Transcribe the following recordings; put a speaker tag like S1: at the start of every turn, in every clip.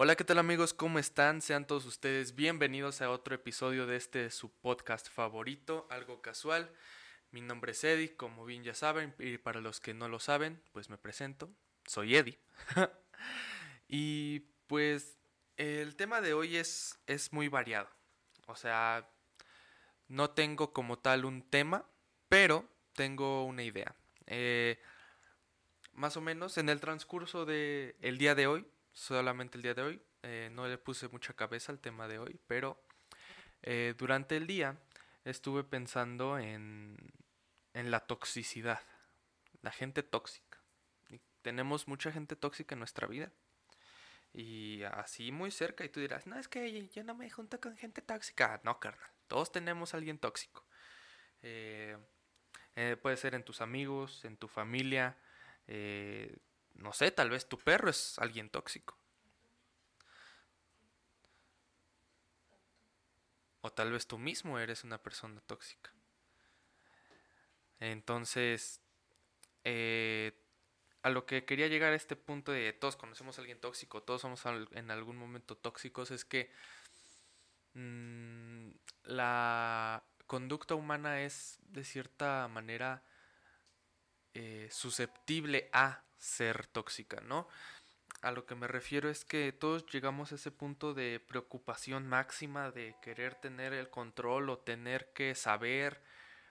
S1: Hola, ¿qué tal amigos? ¿Cómo están? Sean todos ustedes bienvenidos a otro episodio de este su podcast favorito, algo casual. Mi nombre es Eddie, como bien ya saben, y para los que no lo saben, pues me presento. Soy Eddie. y pues el tema de hoy es, es muy variado. O sea, no tengo como tal un tema, pero tengo una idea. Eh, más o menos en el transcurso del el día de hoy, solamente el día de hoy, eh, no le puse mucha cabeza al tema de hoy, pero eh, durante el día estuve pensando en, en la toxicidad, la gente tóxica. tenemos mucha gente tóxica en nuestra vida. Y así muy cerca, y tú dirás, no, es que yo no me junto con gente tóxica. No, carnal, todos tenemos a alguien tóxico. Eh, puede ser en tus amigos, en tu familia, eh, no sé, tal vez tu perro es alguien tóxico. O tal vez tú mismo eres una persona tóxica. Entonces, eh, a lo que quería llegar a este punto de todos conocemos a alguien tóxico, todos somos en algún momento tóxicos, es que mm, la conducta humana es de cierta manera eh, susceptible a ser tóxica, ¿no? A lo que me refiero es que todos llegamos a ese punto de preocupación máxima de querer tener el control o tener que saber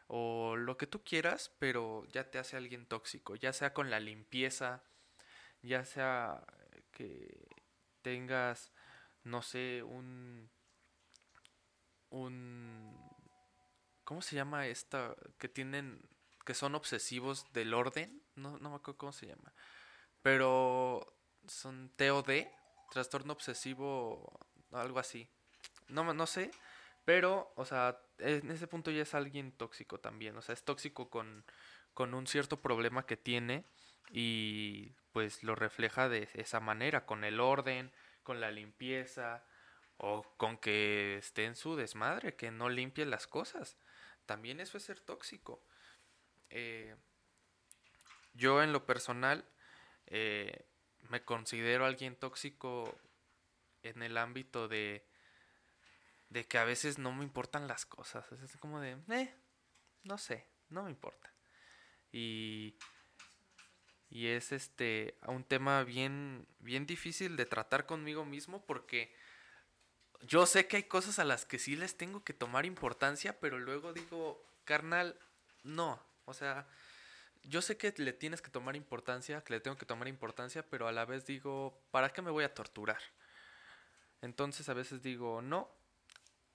S1: o lo que tú quieras, pero ya te hace alguien tóxico, ya sea con la limpieza, ya sea que tengas, no sé, un... un ¿Cómo se llama esta? Que tienen que son obsesivos del orden, no, no me acuerdo cómo se llama, pero son TOD, trastorno obsesivo, algo así. No, no sé, pero, o sea, en ese punto ya es alguien tóxico también, o sea, es tóxico con, con un cierto problema que tiene y pues lo refleja de esa manera, con el orden, con la limpieza o con que esté en su desmadre, que no limpie las cosas. También eso es ser tóxico. Eh, yo en lo personal eh, me considero alguien tóxico en el ámbito de, de que a veces no me importan las cosas. Es como de, eh, no sé, no me importa. Y, y es este un tema bien, bien difícil de tratar conmigo mismo porque yo sé que hay cosas a las que sí les tengo que tomar importancia, pero luego digo, carnal, no, o sea, yo sé que le tienes que tomar importancia, que le tengo que tomar importancia, pero a la vez digo, ¿para qué me voy a torturar? Entonces a veces digo, no,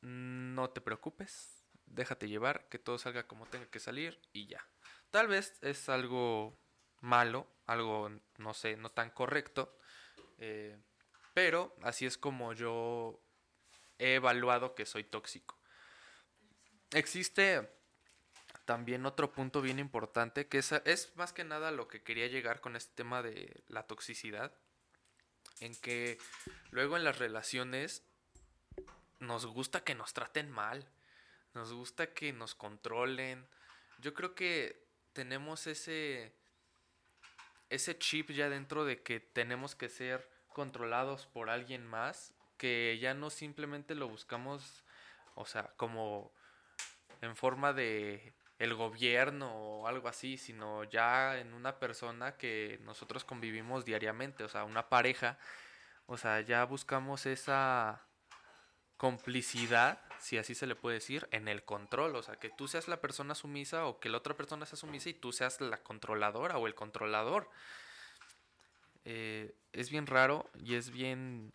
S1: no te preocupes, déjate llevar, que todo salga como tenga que salir y ya. Tal vez es algo malo, algo, no sé, no tan correcto, eh, pero así es como yo he evaluado que soy tóxico. Existe también otro punto bien importante, que es, es más que nada lo que quería llegar con este tema de la toxicidad, en que luego en las relaciones nos gusta que nos traten mal, nos gusta que nos controlen. Yo creo que tenemos ese ese chip ya dentro de que tenemos que ser controlados por alguien más, que ya no simplemente lo buscamos, o sea, como en forma de el gobierno o algo así, sino ya en una persona que nosotros convivimos diariamente, o sea, una pareja, o sea, ya buscamos esa complicidad, si así se le puede decir, en el control, o sea, que tú seas la persona sumisa o que la otra persona sea sumisa y tú seas la controladora o el controlador. Eh, es bien raro y es bien,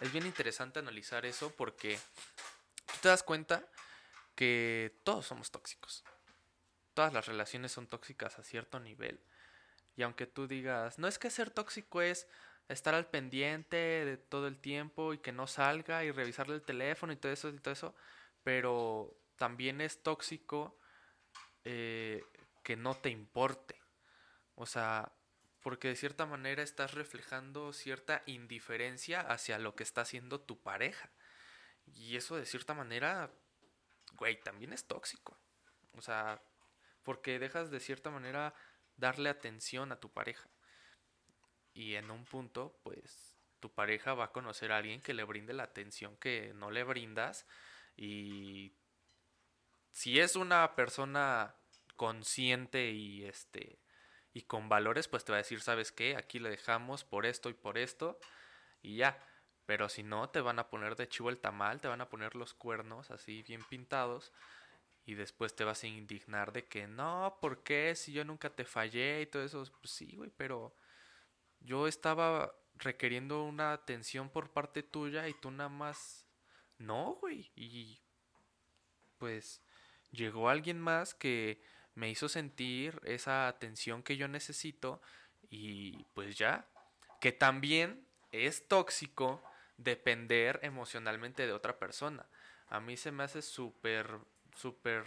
S1: es bien interesante analizar eso porque tú te das cuenta que todos somos tóxicos todas las relaciones son tóxicas a cierto nivel. Y aunque tú digas, no es que ser tóxico es estar al pendiente de todo el tiempo y que no salga y revisarle el teléfono y todo eso y todo eso, pero también es tóxico eh, que no te importe. O sea, porque de cierta manera estás reflejando cierta indiferencia hacia lo que está haciendo tu pareja. Y eso de cierta manera, güey, también es tóxico. O sea, porque dejas de cierta manera darle atención a tu pareja. Y en un punto, pues, tu pareja va a conocer a alguien que le brinde la atención que no le brindas y si es una persona consciente y este y con valores, pues te va a decir, ¿sabes qué? Aquí le dejamos por esto y por esto y ya. Pero si no, te van a poner de chivo el tamal, te van a poner los cuernos así bien pintados y después te vas a indignar de que no, ¿por qué? Si yo nunca te fallé y todo eso. Pues sí, güey, pero yo estaba requiriendo una atención por parte tuya y tú nada más no, güey. Y pues llegó alguien más que me hizo sentir esa atención que yo necesito y pues ya, que también es tóxico depender emocionalmente de otra persona. A mí se me hace súper súper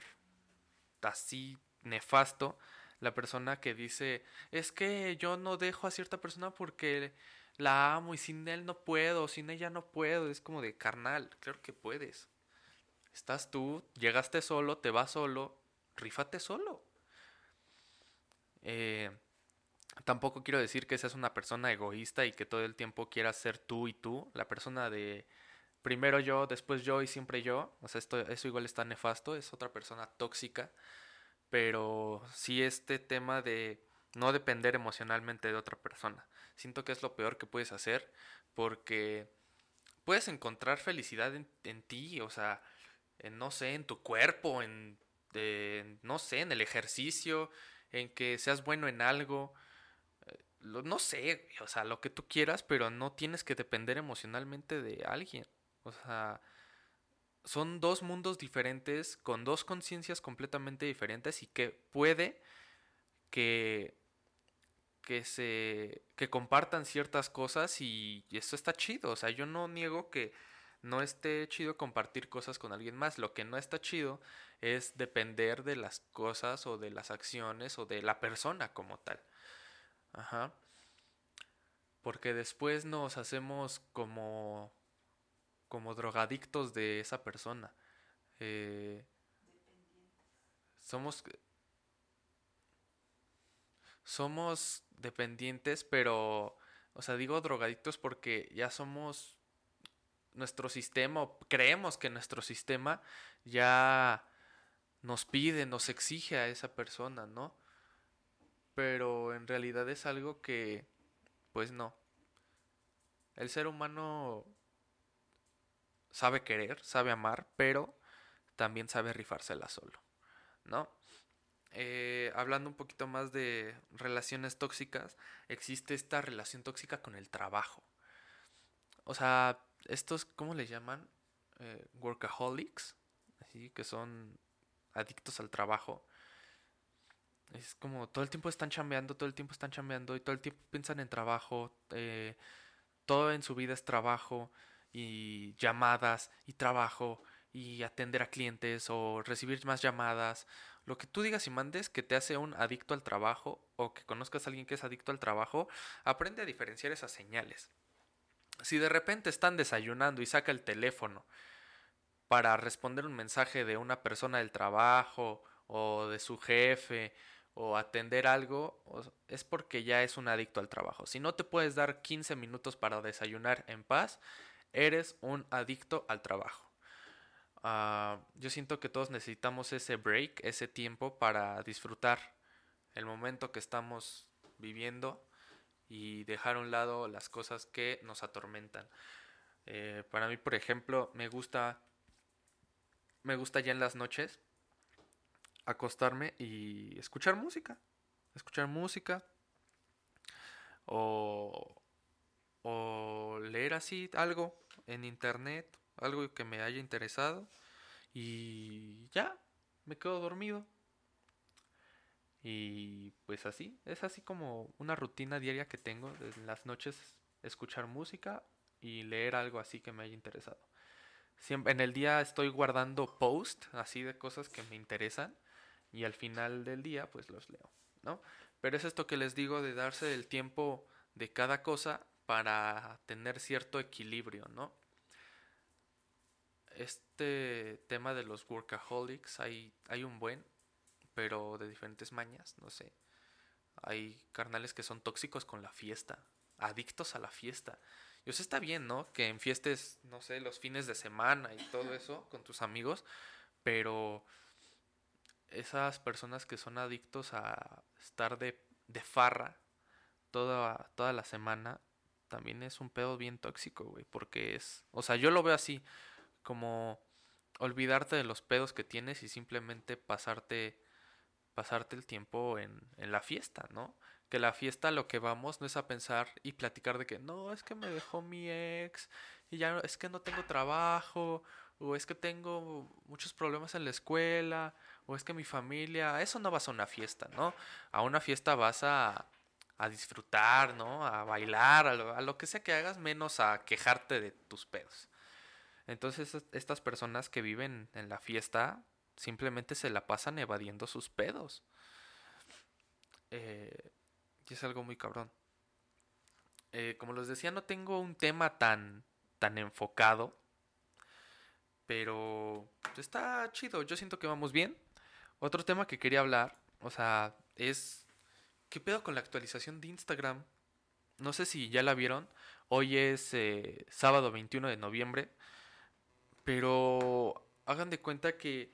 S1: así nefasto la persona que dice, es que yo no dejo a cierta persona porque la amo y sin él no puedo, sin ella no puedo. Es como de carnal, claro que puedes. Estás tú, llegaste solo, te vas solo, rífate solo. Eh, tampoco quiero decir que seas una persona egoísta y que todo el tiempo quieras ser tú y tú. La persona de primero yo, después yo y siempre yo. O sea, esto, eso igual está nefasto, es otra persona tóxica. Pero sí este tema de no depender emocionalmente de otra persona. Siento que es lo peor que puedes hacer porque puedes encontrar felicidad en, ti, o sea, en, no sé, en tu cuerpo, en, no sé, en el ejercicio, en que seas bueno en algo, eh, no sé, o sea, lo que tú quieras, pero no tienes que depender emocionalmente de alguien. O sea, son dos mundos diferentes, con dos conciencias completamente diferentes y que puede que, que se que compartan ciertas cosas y, y eso está chido. O sea, yo no niego que no esté chido compartir cosas con alguien más. Lo que no está chido es depender de las cosas o de las acciones o de la persona como tal. Ajá. Porque después nos hacemos como como drogadictos de esa persona. Eh, somos somos dependientes, pero, o sea, digo drogadictos porque ya somos nuestro sistema, creemos que nuestro sistema ya nos pide, nos exige a esa persona, ¿no? Pero en realidad es algo que, pues no. El ser humano sabe querer, sabe amar, pero también sabe rifársela solo, ¿no? Eh, hablando un poquito más de relaciones tóxicas, existe esta relación tóxica con el trabajo. O sea, estos, ¿cómo les llaman? Eh, workaholics, así que son adictos al trabajo. Es como todo el tiempo están chambeando, todo el tiempo están chambeando y todo el tiempo piensan en trabajo. Eh, todo en su vida es trabajo y llamadas y trabajo y atender a clientes o recibir más llamadas. Lo que tú digas y mandes que te hace un adicto al trabajo o que conozcas a alguien que es adicto al trabajo, aprende a diferenciar esas señales. Si de repente están desayunando y saca el teléfono para responder un mensaje de una persona del trabajo o de su jefe o atender algo, es porque ya es un adicto al trabajo. Si no te puedes dar 15 minutos para desayunar en paz, eres un adicto al trabajo. Ah, yo siento que todos necesitamos ese break, ese tiempo para disfrutar el momento que estamos viviendo y dejar a un lado las cosas que nos atormentan. Eh, para mí, por ejemplo, me gusta, me gusta ya en las noches acostarme y escuchar música, escuchar música o, o leer así algo en internet, algo que me haya interesado y ya, me quedo dormido. Y pues así, es así como una rutina diaria que tengo en las noches escuchar música y leer algo así que me haya interesado. Siempre, en el día estoy guardando post así de cosas que me interesan y al final del día pues los leo, ¿no? Pero es esto que les digo de darse el tiempo de cada cosa para tener cierto equilibrio, ¿no? Este tema de los workaholics hay, hay un buen, pero de diferentes mañas, no sé. Hay carnales que son tóxicos con la fiesta, adictos a la fiesta. Y eso está bien, ¿no? Que enfiestes, no sé, los fines de semana y todo eso con tus amigos, pero esas personas que son adictos a estar de, de farra toda, toda la semana, también es un pedo bien tóxico, güey, porque es, o sea, yo lo veo así, como olvidarte de los pedos que tienes y simplemente pasarte, pasarte el tiempo en, en la fiesta, ¿no? Que la fiesta lo que vamos no es a pensar y platicar de que no, es que me dejó mi ex y ya es que no tengo trabajo o es que tengo muchos problemas en la escuela o es que mi familia, eso no vas a una fiesta, ¿no? A una fiesta vas a a disfrutar, ¿no? A bailar, a lo, que sea que hagas, menos a quejarte de tus pedos. Entonces estas personas que viven en la fiesta simplemente se la pasan evadiendo sus pedos. Eh, y es algo muy cabrón. Eh, como les decía, no tengo un tema tan, tan enfocado. Pero está chido. Yo siento que vamos bien. Otro tema que quería hablar, o sea, es ¿Qué pedo con la actualización de Instagram? No sé si ya la vieron. Hoy es eh, sábado 21 de noviembre. Pero hagan de cuenta que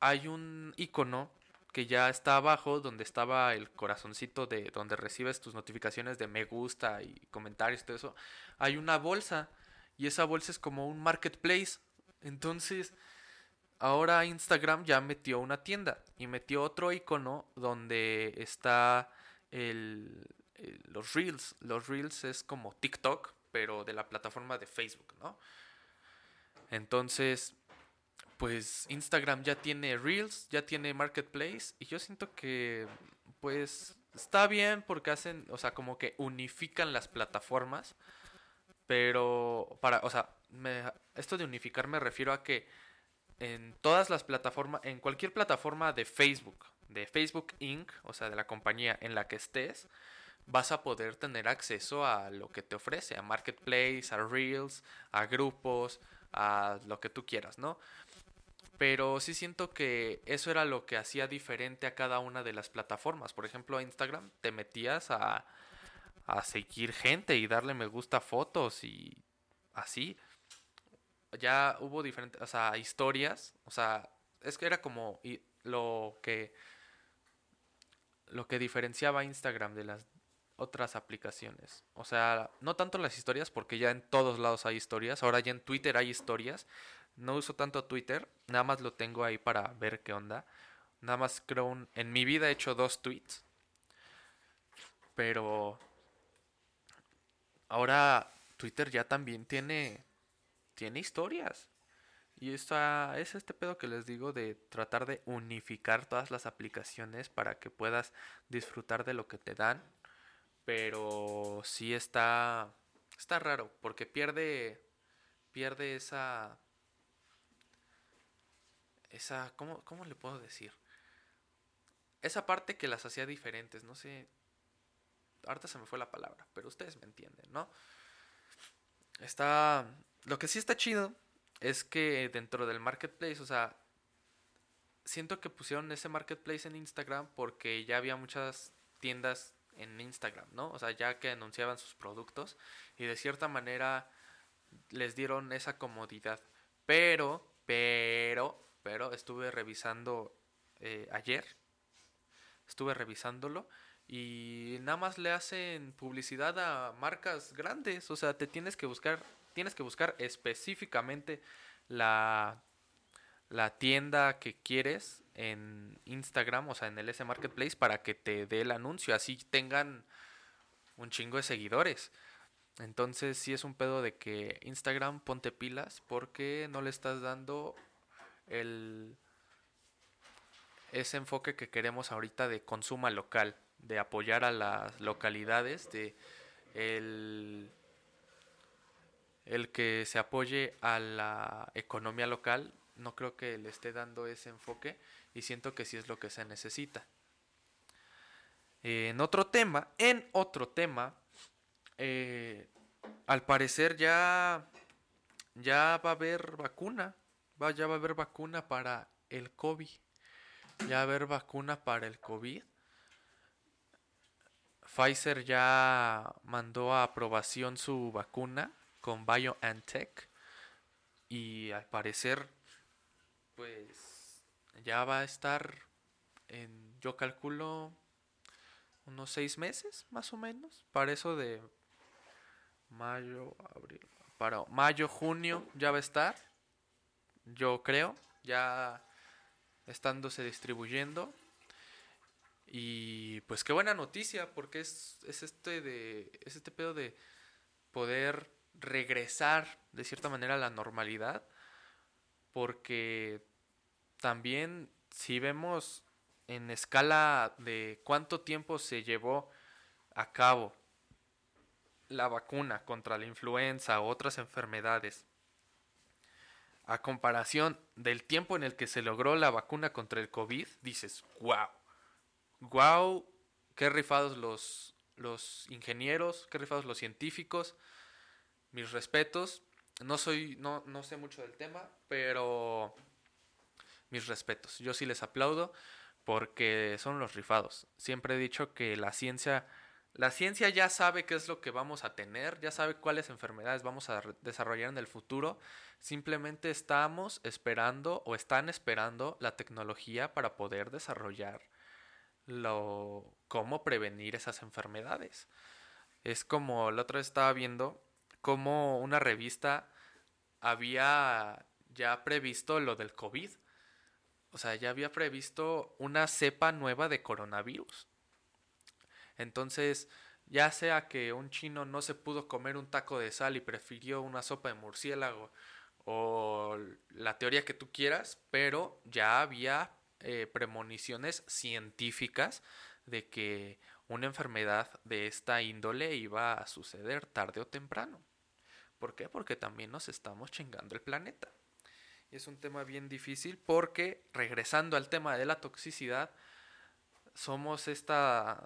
S1: hay un icono que ya está abajo donde estaba el corazoncito de donde recibes tus notificaciones de me gusta y comentarios y todo eso. Hay una bolsa y esa bolsa es como un marketplace. Entonces, ahora Instagram ya metió una tienda y metió otro icono donde está el, los Reels. Los Reels es como TikTok, pero de la plataforma de Facebook, ¿no? Entonces, pues Instagram ya tiene Reels, ya tiene Marketplace y yo siento que pues está bien porque hacen, o sea, como que unifican las plataformas, pero para, o sea, esto de unificar me refiero a que en todas las plataformas, en cualquier plataforma de Facebook, de Facebook Inc., o sea, de la compañía en la que estés, vas a poder tener acceso a lo que te ofrece, a Marketplace, a Reels, a grupos, a lo que tú quieras, ¿no? Pero sí siento que eso era lo que hacía diferente a cada una de las plataformas. Por ejemplo, a Instagram te metías a, a seguir gente y darle me gusta fotos y así ya hubo diferentes, o sea, historias, o sea, es que era como lo que lo que diferenciaba Instagram de las otras aplicaciones. O sea, no tanto las historias porque ya en todos lados hay historias, ahora ya en Twitter hay historias. No uso tanto Twitter, nada más lo tengo ahí para ver qué onda. Nada más creo un, en mi vida he hecho dos tweets. Pero ahora Twitter ya también tiene tiene historias. Y esta, es este pedo que les digo de tratar de unificar todas las aplicaciones para que puedas disfrutar de lo que te dan. Pero sí está, está raro porque pierde, pierde esa, esa, ¿cómo, ¿cómo le puedo decir? Esa parte que las hacía diferentes, no sé, ahorita se me fue la palabra, pero ustedes me entienden, ¿no? Está, lo que sí está chido es que dentro del marketplace, o sea, siento que pusieron ese marketplace en Instagram porque ya había muchas tiendas en Instagram, ¿no? O sea, ya que anunciaban sus productos y de cierta manera les dieron esa comodidad. Pero, pero, pero estuve revisando eh, ayer, estuve revisándolo y nada más le hacen publicidad a marcas grandes, o sea, te tienes que buscar tienes que buscar específicamente la, la tienda que quieres en Instagram, o sea, en el S Marketplace, para que te dé el anuncio. Así tengan un chingo de seguidores. Entonces, sí es un pedo de que Instagram ponte pilas porque no le estás dando el ese enfoque que queremos ahorita de consuma local, de apoyar a las localidades, de el el que se apoye a la economía local, no creo que le esté dando ese enfoque y siento que sí es lo que se necesita. En otro tema, en otro tema, eh, al parecer ya, ya va a haber vacuna, va, ya va a haber vacuna para el COVID, ya va a haber vacuna para el COVID. Pfizer ya mandó a aprobación su vacuna con BioNTech y al parecer pues ya va a estar en, yo calculo, unos seis meses más o menos, para eso de mayo, abril, para mayo, junio ya va a estar, yo creo, ya estándose distribuyendo. Y pues qué buena noticia, porque es, es este de. es este pedo de poder regresar de cierta manera a la normalidad. Porque también si vemos en escala de cuánto tiempo se llevó a cabo la vacuna contra la influenza u otras enfermedades, a comparación del tiempo en el que se logró la vacuna contra el COVID, dices, wow, wow, qué rifados los, los ingenieros, qué rifados los científicos, mis respetos. No soy, no, no sé mucho del tema, pero mis respetos. Yo sí les aplaudo porque son los rifados. Siempre he dicho que la ciencia, la ciencia ya sabe qué es lo que vamos a tener, ya sabe cuáles enfermedades vamos a desarrollar en el futuro. Simplemente estamos esperando o están esperando la tecnología para poder desarrollar lo cómo prevenir esas enfermedades. Es como la otra vez estaba viendo cómo una revista había ya previsto lo del COVID o sea, ya había previsto una cepa nueva de coronavirus. Entonces, ya sea que un chino no se pudo comer un taco de sal y prefirió una sopa de murciélago o la teoría que tú quieras, pero ya había eh, premoniciones científicas de que una enfermedad de esta índole iba a suceder tarde o temprano. ¿Por qué? Porque también nos estamos chingando el planeta. Y es un tema bien difícil porque, regresando al tema de la toxicidad, somos esta,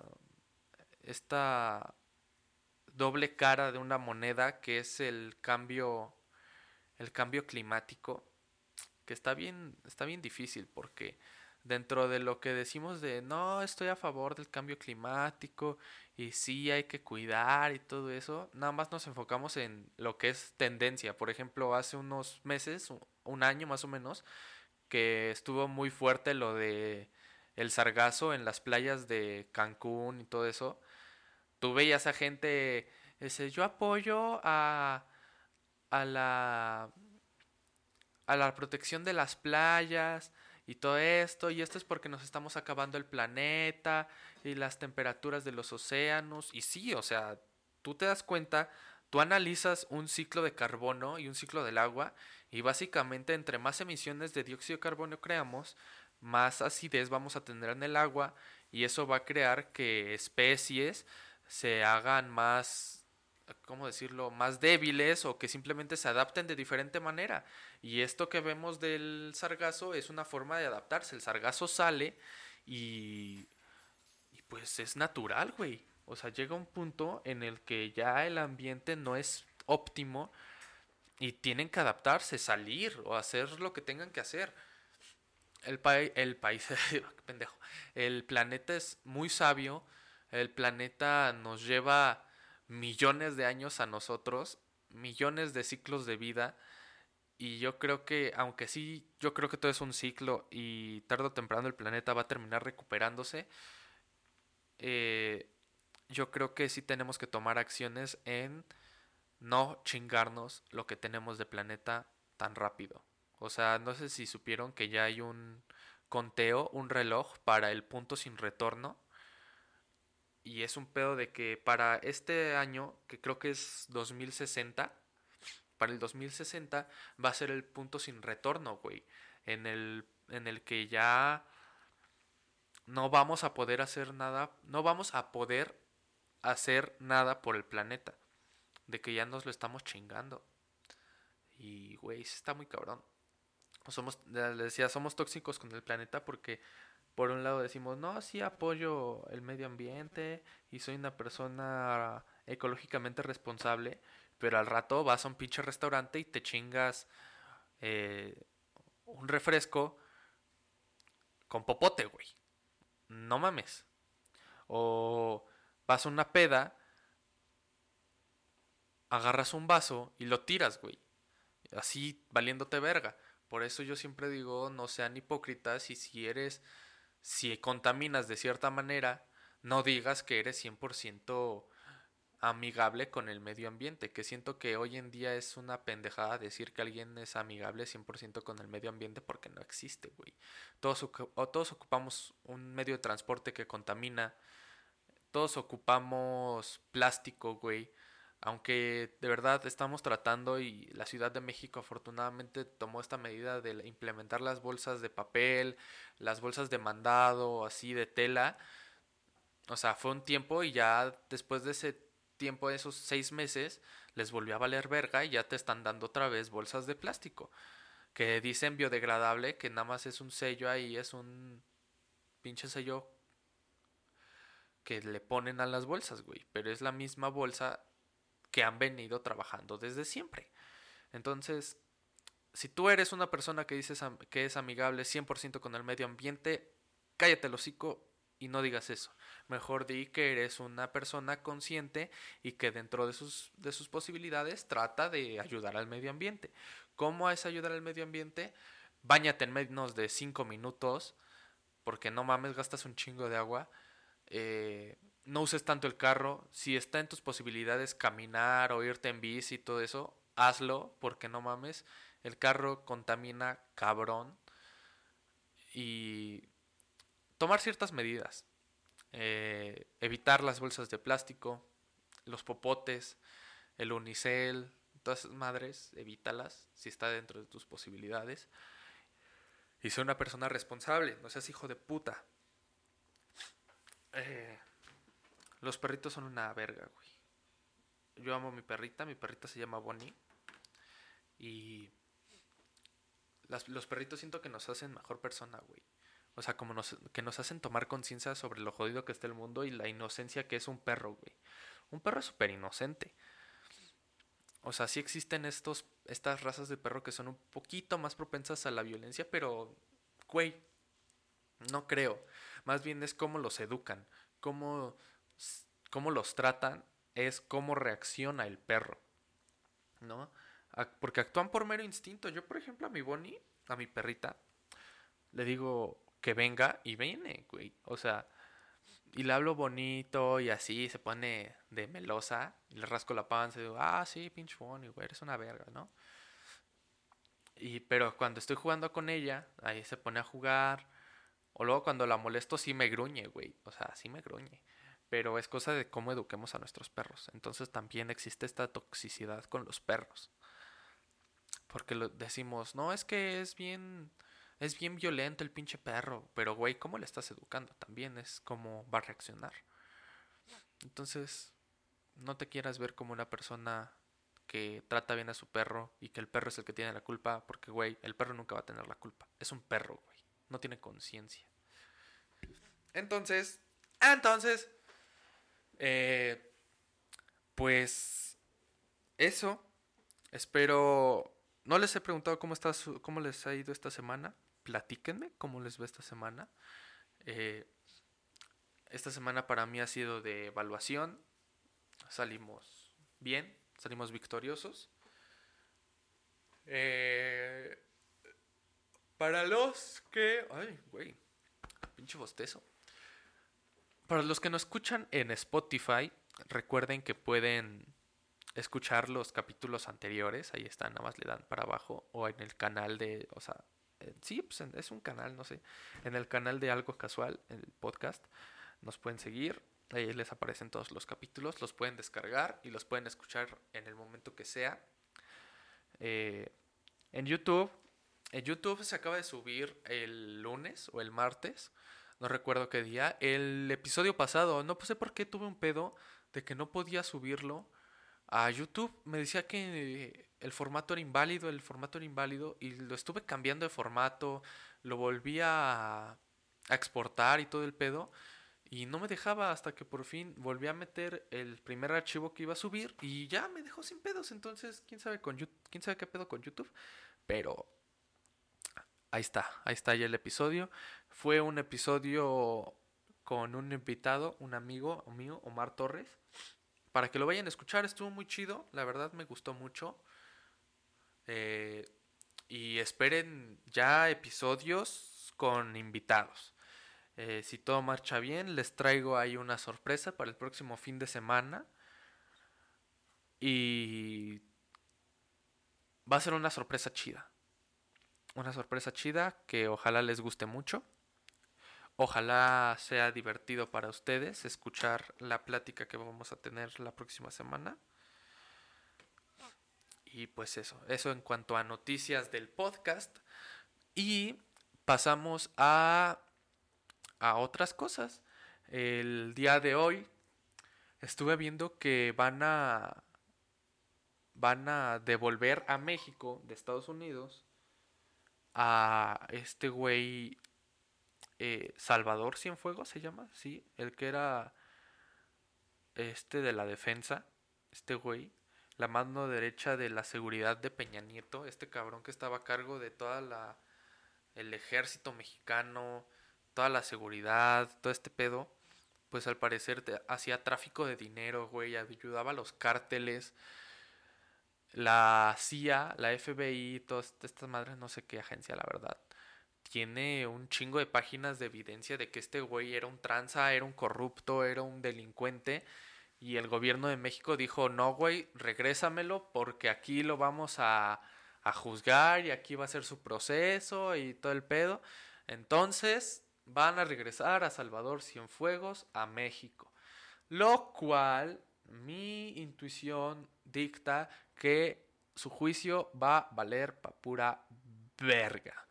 S1: esta doble cara de una moneda que es el cambio, el cambio climático, que está bien, está bien difícil porque dentro de lo que decimos de no estoy a favor del cambio climático y sí hay que cuidar y todo eso, nada más nos enfocamos en lo que es tendencia. Por ejemplo, hace unos meses, un año más o menos, que estuvo muy fuerte lo de el sargazo en las playas de Cancún y todo eso. Tú veías a gente, ese, yo apoyo a, a la a la protección de las playas, y todo esto, y esto es porque nos estamos acabando el planeta y las temperaturas de los océanos, y sí, o sea, tú te das cuenta, tú analizas un ciclo de carbono y un ciclo del agua, y básicamente entre más emisiones de dióxido de carbono creamos, más acidez vamos a tener en el agua, y eso va a crear que especies se hagan más ¿cómo decirlo?, más débiles o que simplemente se adapten de diferente manera. Y esto que vemos del sargazo es una forma de adaptarse. El sargazo sale y, y pues es natural, güey. O sea, llega un punto en el que ya el ambiente no es óptimo y tienen que adaptarse, salir o hacer lo que tengan que hacer. El, país, pendejo, el planeta es muy sabio, el planeta nos lleva millones de años a nosotros, millones de ciclos de vida. Y yo creo que, aunque sí, yo creo que todo es un ciclo y tarde o temprano el planeta va a terminar recuperándose, eh, yo creo que sí tenemos que tomar acciones en no chingarnos lo que tenemos de planeta tan rápido. O sea, no sé si supieron que ya hay un conteo, un reloj para el punto sin retorno y es un pedo de que para este año, que creo que es 2060, para el 2060 va a ser el punto sin retorno, güey. En el, en el que ya no vamos a poder hacer nada, no vamos a poder hacer nada por el planeta. De que ya nos lo estamos chingando. Y, güey, está muy cabrón. Somos, les decía, somos tóxicos con el planeta porque por un lado decimos, no, sí apoyo el medio ambiente y soy una persona ecológicamente responsable, pero al rato vas a un pinche restaurante y te chingas eh, un refresco con popote, güey. No mames. O vas a una peda, agarras un vaso y lo tiras, güey. Así valiéndote verga. Por eso yo siempre digo, no sean hipócritas y si eres, si contaminas de cierta manera, no digas que eres 100% amigable con el medio ambiente, que siento que hoy en día es una pendejada decir que alguien es amigable 100% con el medio ambiente porque no existe, güey. Todos, todos ocupamos un medio de transporte que contamina, todos ocupamos plástico, güey. Aunque de verdad estamos tratando y la Ciudad de México afortunadamente tomó esta medida de implementar las bolsas de papel, las bolsas de mandado, así de tela. O sea, fue un tiempo y ya después de ese tiempo, esos seis meses, les volvió a valer verga y ya te están dando otra vez bolsas de plástico. Que dicen biodegradable, que nada más es un sello ahí, es un pinche sello que le ponen a las bolsas, güey. Pero es la misma bolsa que han venido trabajando desde siempre. Entonces, si tú eres una persona que dices que es amigable 100% con el medio ambiente, cállate el hocico y no digas eso. Mejor di que eres una persona consciente y que dentro de sus, de sus posibilidades trata de ayudar al medio ambiente. ¿Cómo es ayudar al medio ambiente? Báñate en menos de 5 minutos, porque no mames, gastas un chingo de agua. Eh, no uses tanto el carro. Si está en tus posibilidades caminar o irte en bici y todo eso, hazlo, porque no mames. El carro contamina cabrón. Y tomar ciertas medidas. Eh, evitar las bolsas de plástico, los popotes, el unicel, todas esas madres, evítalas si está dentro de tus posibilidades. Y sé una persona responsable, no seas hijo de puta. Eh, los perritos son una verga, güey. Yo amo a mi perrita, mi perrita se llama Bonnie. Y los perritos siento que nos hacen mejor persona, güey. O sea, como nos, que nos hacen tomar conciencia sobre lo jodido que está el mundo y la inocencia que es un perro, güey. Un perro es súper inocente. O sea, sí existen estos, estas razas de perro que son un poquito más propensas a la violencia, pero, güey, no creo. Más bien es cómo los educan, cómo, cómo los tratan, es cómo reacciona el perro, ¿no? Porque actúan por mero instinto. Yo, por ejemplo, a mi Bonnie, a mi perrita, le digo, que venga y viene, güey. O sea, y le hablo bonito y así se pone de melosa y le rasco la panza y digo, ah, sí, pinche Bonnie, güey, eres una verga, ¿no? Y pero cuando estoy jugando con ella, ahí se pone a jugar. O luego cuando la molesto sí me gruñe, güey. O sea, sí me gruñe. Pero es cosa de cómo eduquemos a nuestros perros. Entonces también existe esta toxicidad con los perros. Porque lo decimos, no, es que es bien es bien violento el pinche perro, pero güey, ¿cómo le estás educando? También es cómo va a reaccionar. Entonces, no te quieras ver como una persona que trata bien a su perro y que el perro es el que tiene la culpa, porque güey, el perro nunca va a tener la culpa. Es un perro, güey. No tiene conciencia. Entonces, entonces, eh, pues, eso. Espero. No les he preguntado cómo, está cómo les ha ido esta semana platíquenme cómo les va esta semana. Eh, esta semana para mí ha sido de evaluación. Salimos bien, salimos victoriosos. Eh, para los que... Ay, güey. Pinche bostezo. Para los que nos escuchan en Spotify, recuerden que pueden escuchar los capítulos anteriores. Ahí están, nada más le dan para abajo. O en el canal de... O sea, sí, pues es un canal, no sé, en el canal de Algo Casual, el podcast, nos pueden seguir, ahí les aparecen todos los capítulos, los pueden descargar y los pueden escuchar en el momento que sea. Eh, en YouTube, en YouTube se acaba de subir el lunes o el martes, no recuerdo qué día, el episodio pasado, no sé por qué tuve un pedo de que no podía subirlo a YouTube. Me decía que el formato era inválido, el formato era inválido y lo estuve cambiando de formato, lo volví a, exportar y todo el pedo y no me dejaba hasta que por fin volví a meter el primer archivo que iba a subir y ya me dejó sin pedos, entonces quién sabe con quién sabe qué pedo con YouTube, pero ahí está, ahí está ya el episodio. Fue un episodio con un invitado, un amigo mío, Omar Torres, para que lo vayan a escuchar. Estuvo muy chido, la verdad me gustó mucho. Eh, y esperen ya episodios con invitados. Eh, si todo marcha bien, les traigo ahí una sorpresa para el próximo fin de semana. Y va a ser una sorpresa chida. Una sorpresa chida que ojalá les guste mucho. Ojalá sea divertido para ustedes escuchar la plática que vamos a tener la próxima semana. Y pues eso, eso en cuanto a noticias del podcast. Y pasamos a, a otras cosas. El día de hoy estuve viendo que van a van a devolver a México de Estados Unidos a este güey eh, Salvador Cienfuegos se llama, sí, el que era este de la defensa, este güey, la mano derecha de la seguridad de Peña Nieto, este cabrón que estaba a cargo de toda la el ejército mexicano, toda la seguridad, todo este pedo, pues al parecer hacía tráfico de dinero, güey, ayudaba a los cárteles. La CIA, la FBI, todas estas madres, no sé qué agencia, la verdad tiene un chingo de páginas de evidencia de que este güey era un tranza, era un corrupto, era un delincuente. Y el gobierno de México dijo, no, güey, regrésamelo porque aquí lo vamos a, a juzgar y aquí va a ser su proceso y todo el pedo. Entonces van a regresar a Salvador Cienfuegos a México. Lo cual mi intuición dicta que su juicio va a valer pa' pura verga.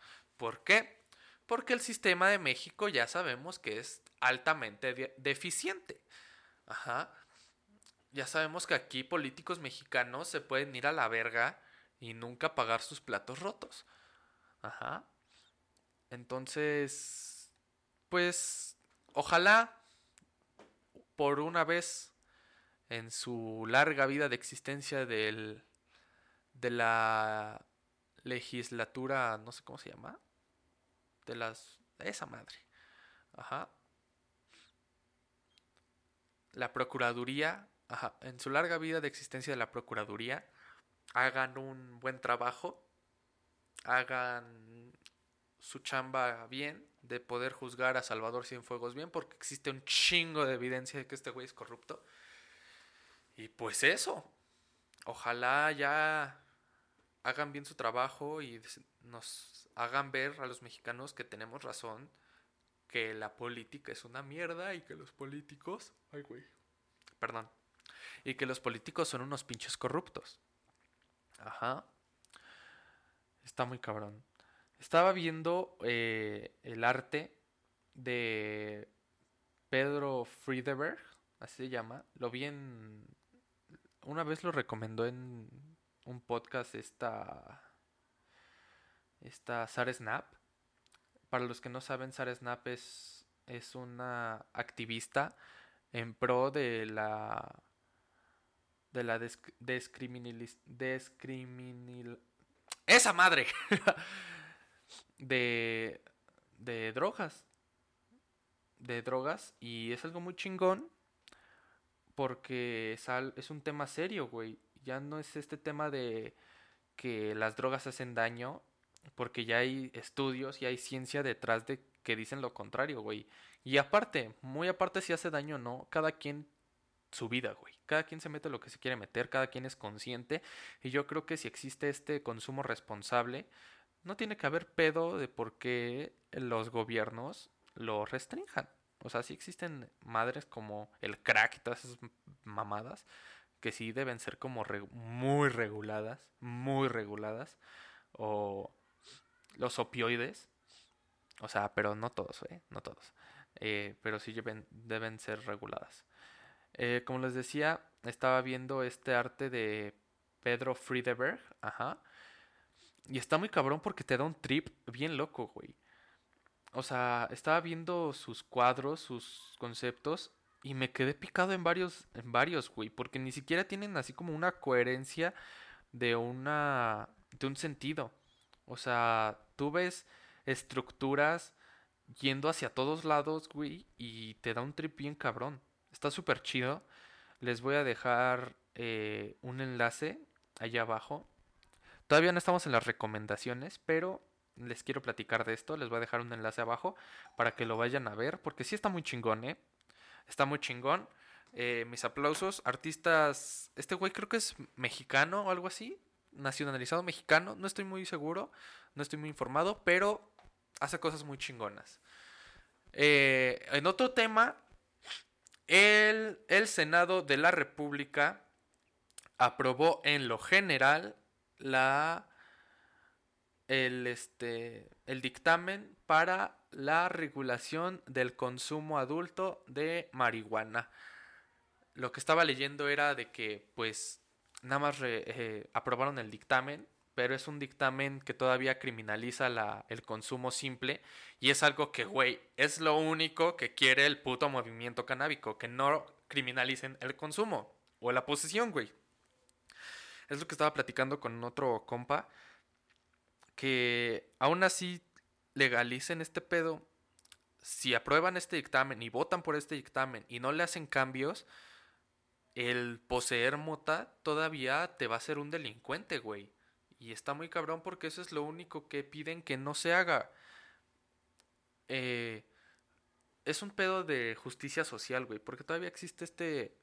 S1: ¿Por qué? Porque el sistema de México ya sabemos que es altamente deficiente. Ajá. Ya sabemos que aquí políticos mexicanos se pueden ir a la verga y nunca pagar sus platos rotos. Ajá. Entonces, pues, ojalá por una vez en su larga vida de existencia del, de la legislatura, no sé cómo se llama, de las, esa madre, ajá, la Procuraduría, ajá, en su larga vida de existencia de la Procuraduría, hagan un buen trabajo, hagan su chamba bien, de poder juzgar a Salvador Cienfuegos bien, porque existe un chingo de evidencia de que este güey es corrupto. Y pues eso, ojalá ya hagan bien su trabajo y nos hagan ver a los mexicanos que tenemos razón, que la política es una mierda y que los políticos... Ay, güey. Perdón. Y que los políticos son unos pinches corruptos. Ajá. Está muy cabrón. Estaba viendo eh, el arte de Pedro Friedeberg, así se llama. Lo vi en... Una vez lo recomendó en un podcast esta, esta Sara Snap. Para los que no saben, Sara Snap es, es una activista en pro de la de la descriminaliz descriminal esa madre de de drogas de drogas y es algo muy chingón porque es, es un tema serio, güey ya no es este tema de que las drogas hacen daño, porque ya hay estudios y hay ciencia detrás de que dicen lo contrario, güey. Y aparte, muy aparte si hace daño o no, cada quien su vida, güey. Cada quien se mete lo que se quiere meter, cada quien es consciente. Y yo creo que si existe este consumo responsable, no tiene que haber pedo de por qué los gobiernos lo restrinjan. O sea, si existen madres como el crack y todas esas mamadas que sí deben ser como muy reguladas, muy reguladas, o los opioides, o sea, pero no todos, ¿eh? No todos, eh, pero sí deben, deben ser reguladas. Eh, como les decía, estaba viendo este arte de Pedro Friedeberg, ajá, y está muy cabrón porque te da un trip bien loco, güey. O sea, estaba viendo sus cuadros, sus conceptos, y me quedé picado en varios, en varios, güey, porque ni siquiera tienen así como una coherencia de una, de un sentido. O sea, tú ves estructuras yendo hacia todos lados, güey, y te da un trip bien cabrón. Está súper chido. Les voy a dejar eh, un enlace allá abajo. Todavía no estamos en las recomendaciones, pero les quiero platicar de esto. Les voy a dejar un enlace abajo para que lo vayan a ver, porque sí está muy chingón, ¿eh? Está muy chingón. Eh, mis aplausos. Artistas. Este güey creo que es mexicano o algo así. Nacionalizado mexicano. No estoy muy seguro. No estoy muy informado. Pero hace cosas muy chingonas. Eh, en otro tema. El, el Senado de la República aprobó en lo general la el, este, el dictamen para la regulación del consumo adulto de marihuana. Lo que estaba leyendo era de que, pues, nada más eh, aprobaron el dictamen, pero es un dictamen que todavía criminaliza el consumo simple y es algo que, güey, es lo único que quiere el puto movimiento canábico, que no criminalicen el consumo o la posesión, güey. Es lo que estaba platicando con otro compa que aún así legalicen este pedo, si aprueban este dictamen y votan por este dictamen y no le hacen cambios, el poseer mota todavía te va a ser un delincuente, güey. Y está muy cabrón porque eso es lo único que piden que no se haga. Eh, es un pedo de justicia social, güey. Porque todavía existe este.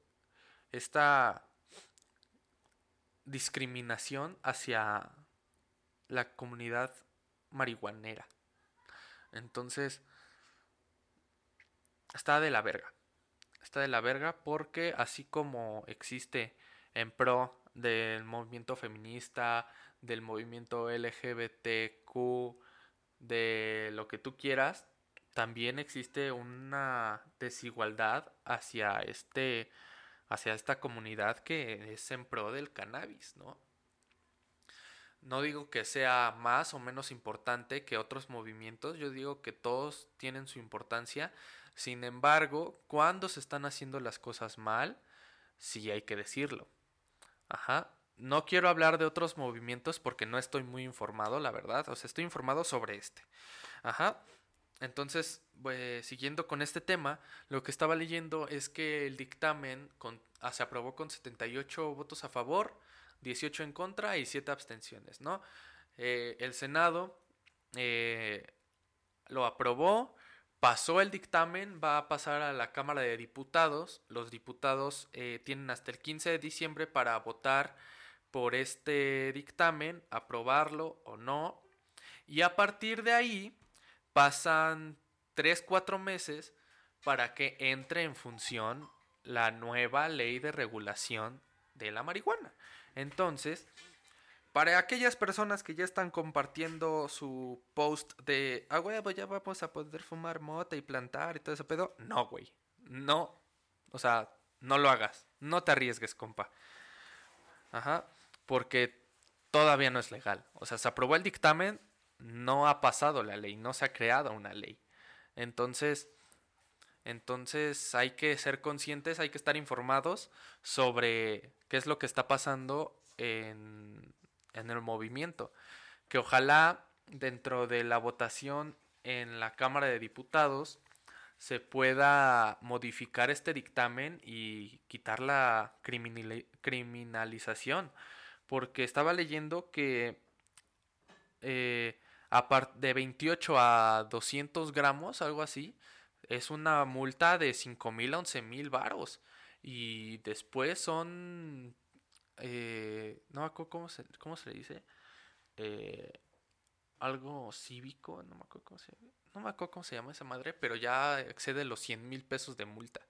S1: Esta discriminación hacia la comunidad marihuanera. Entonces, está de la verga. De la verga porque así como existe en pro del movimiento feminista, del movimiento LGBTQ, de lo que tú quieras, también existe una desigualdad hacia este hacia esta comunidad que es en pro del cannabis, ¿no? No digo que sea más o menos importante que otros movimientos, yo digo que todos tienen su importancia. Sin embargo, cuando se están haciendo las cosas mal, sí hay que decirlo. Ajá. No quiero hablar de otros movimientos porque no estoy muy informado, la verdad. O sea, estoy informado sobre este. Ajá. Entonces, pues, siguiendo con este tema, lo que estaba leyendo es que el dictamen ah, se aprobó con 78 votos a favor, 18 en contra y 7 abstenciones, ¿no? Eh, el Senado eh, lo aprobó, pasó el dictamen, va a pasar a la Cámara de Diputados. Los diputados eh, tienen hasta el 15 de diciembre para votar por este dictamen, aprobarlo o no. Y a partir de ahí pasan 3-4 meses para que entre en función la nueva ley de regulación de la marihuana. Entonces, para aquellas personas que ya están compartiendo su post de, ah, güey, ya vamos a poder fumar mota y plantar y todo ese pedo, no, güey. No. O sea, no lo hagas. No te arriesgues, compa. Ajá. Porque todavía no es legal. O sea, se aprobó el dictamen, no ha pasado la ley, no se ha creado una ley. Entonces, entonces hay que ser conscientes, hay que estar informados sobre qué es lo que está pasando en, el movimiento. Que ojalá dentro de la votación en la Cámara de Diputados se pueda modificar este dictamen y quitar la criminalización. Porque estaba leyendo que eh, de 28 a 200 gramos, algo así, es una multa de 5 mil a 11 mil varos. Y después son... Eh, no me acuerdo cómo se, cómo se le dice. Eh, algo cívico, no me acuerdo cómo se, no me acuerdo cómo se llama esa madre, pero ya excede los 100 mil pesos de multa.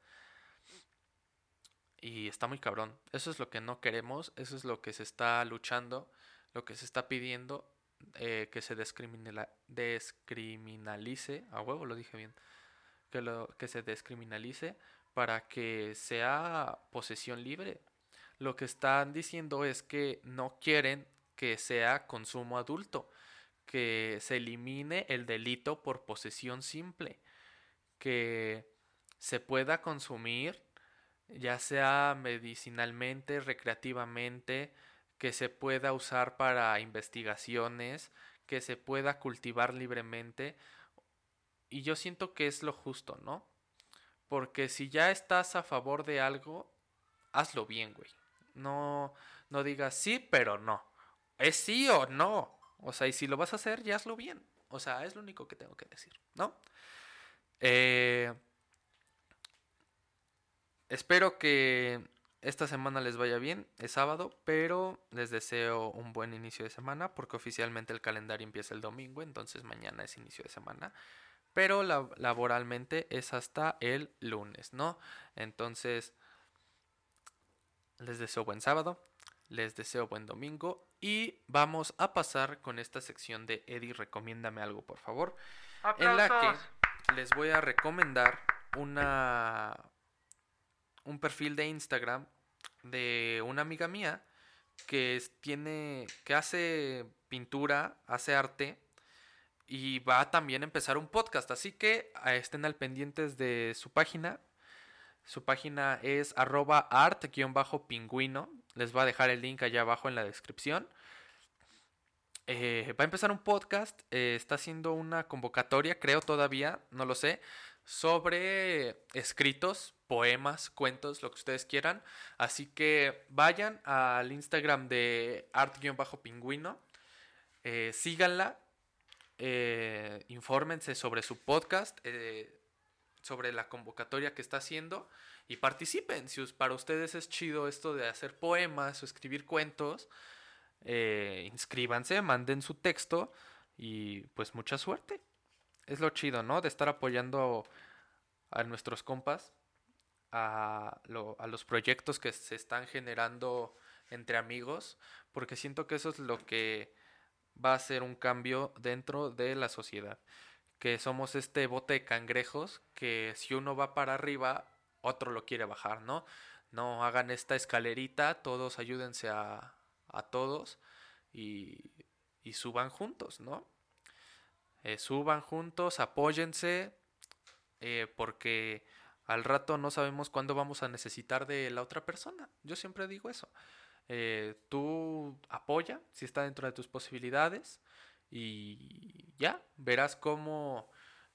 S1: Y está muy cabrón. Eso es lo que no queremos, eso es lo que se está luchando, lo que se está pidiendo, eh, que se descriminalice, a huevo lo dije bien, que, lo, que se descriminalice para que sea posesión libre. Lo que están diciendo es que no quieren que sea consumo adulto, que se elimine el delito por posesión simple, que se pueda consumir ya sea medicinalmente, recreativamente, que se pueda usar para investigaciones, que se pueda cultivar libremente y yo siento que es lo justo, ¿no? Porque si ya estás a favor de algo, hazlo bien, güey. No, no digas sí, pero no. Es sí o no. O sea, y si lo vas a hacer, ya hazlo bien. O sea, es lo único que tengo que decir, ¿no? Eh, espero que esta semana les vaya bien, es sábado, pero les deseo un buen inicio de semana porque oficialmente el calendario empieza el domingo, entonces mañana es inicio de semana, pero laboralmente es hasta el lunes, ¿no? Entonces, les deseo buen sábado, les deseo buen domingo y vamos a pasar con esta sección de Eddie, recomiéndame algo, por favor, en la que les voy a recomendar una un perfil de Instagram de una amiga mía que tiene que hace pintura, hace arte y va a también empezar un podcast, así que ah, estén al pendientes de su página. Su página es arroba art-pingüino. Les voy a dejar el link allá abajo en la descripción. Eh, va a empezar un podcast. Eh, está haciendo una convocatoria, creo todavía, no lo sé sobre escritos, poemas, cuentos, lo que ustedes quieran. Así que vayan al Instagram de art-pingüino, eh, síganla, infórmense sobre su podcast, sobre la convocatoria que está haciendo y participen. Si para ustedes es chido esto de hacer poemas o escribir cuentos, inscríbanse, manden su texto y pues mucha suerte es lo chido, ¿no? De estar apoyando a nuestros compas, a, a los proyectos que se están generando entre amigos, porque siento que eso es lo que va a ser un cambio dentro de la sociedad. Que somos este bote de cangrejos que si uno va para arriba, otro lo quiere bajar, ¿no? No hagan esta escalerita, todos ayúdense a, a todos y, y suban juntos, ¿no? Eh, suban juntos, apóyense, eh, porque al rato no sabemos cuándo vamos a necesitar de la otra persona. Yo siempre digo eso. Eh, tú apoya si está dentro de tus posibilidades y ya verás cómo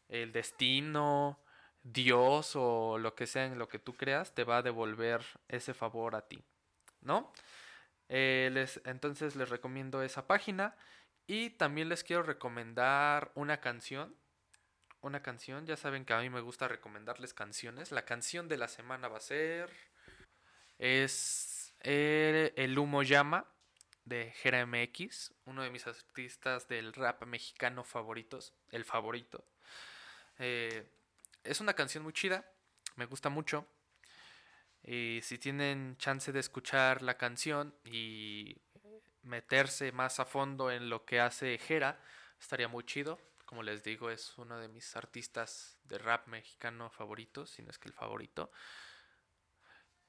S1: el destino, Dios o lo que sea en lo que tú creas te va a devolver ese favor a ti, ¿no? les, entonces les recomiendo esa página y también les quiero recomendar una canción. Una canción, ya saben que a mí me gusta recomendarles canciones. La canción de la semana va a ser. Es El Humo Llama de Jera MX, uno de mis artistas del rap mexicano favoritos, el favorito. Eh, es una canción muy chida, me gusta mucho. Y si tienen chance de escuchar la canción y meterse más a fondo en lo que hace Jera, estaría muy chido. Como les digo, es uno de mis artistas de rap mexicano favoritos, si no es que el favorito.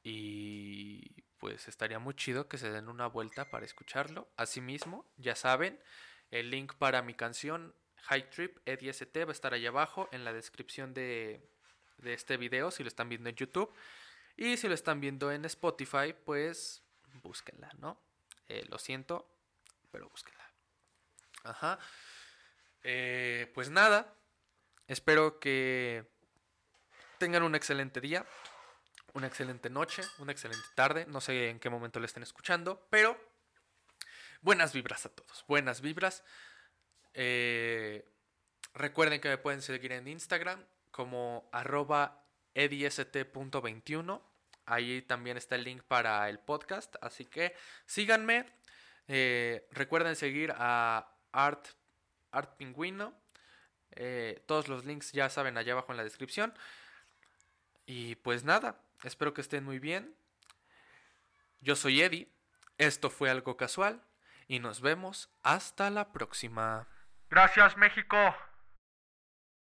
S1: Y pues estaría muy chido que se den una vuelta para escucharlo. Asimismo, ya saben, el link para mi canción High Trip EDST va a estar ahí abajo en la descripción de, de este video si lo están viendo en YouTube. Y si lo están viendo en Spotify, pues búsquenla, ¿no? Eh, lo siento, pero búsquenla. Ajá. Eh, pues nada. Espero que tengan un excelente día, una excelente noche, una excelente tarde. No sé en qué momento le estén escuchando, pero buenas vibras a todos. Buenas vibras. Eh, recuerden que me pueden seguir en Instagram como arroba edist.21 Ahí también está el link para el podcast. Así que síganme. Eh, recuerden seguir a Art, Art Pingüino. Eh, todos los links ya saben allá abajo en la descripción. Y pues nada, espero que estén muy bien. Yo soy Eddie. Esto fue algo casual. Y nos vemos hasta la próxima.
S2: Gracias México.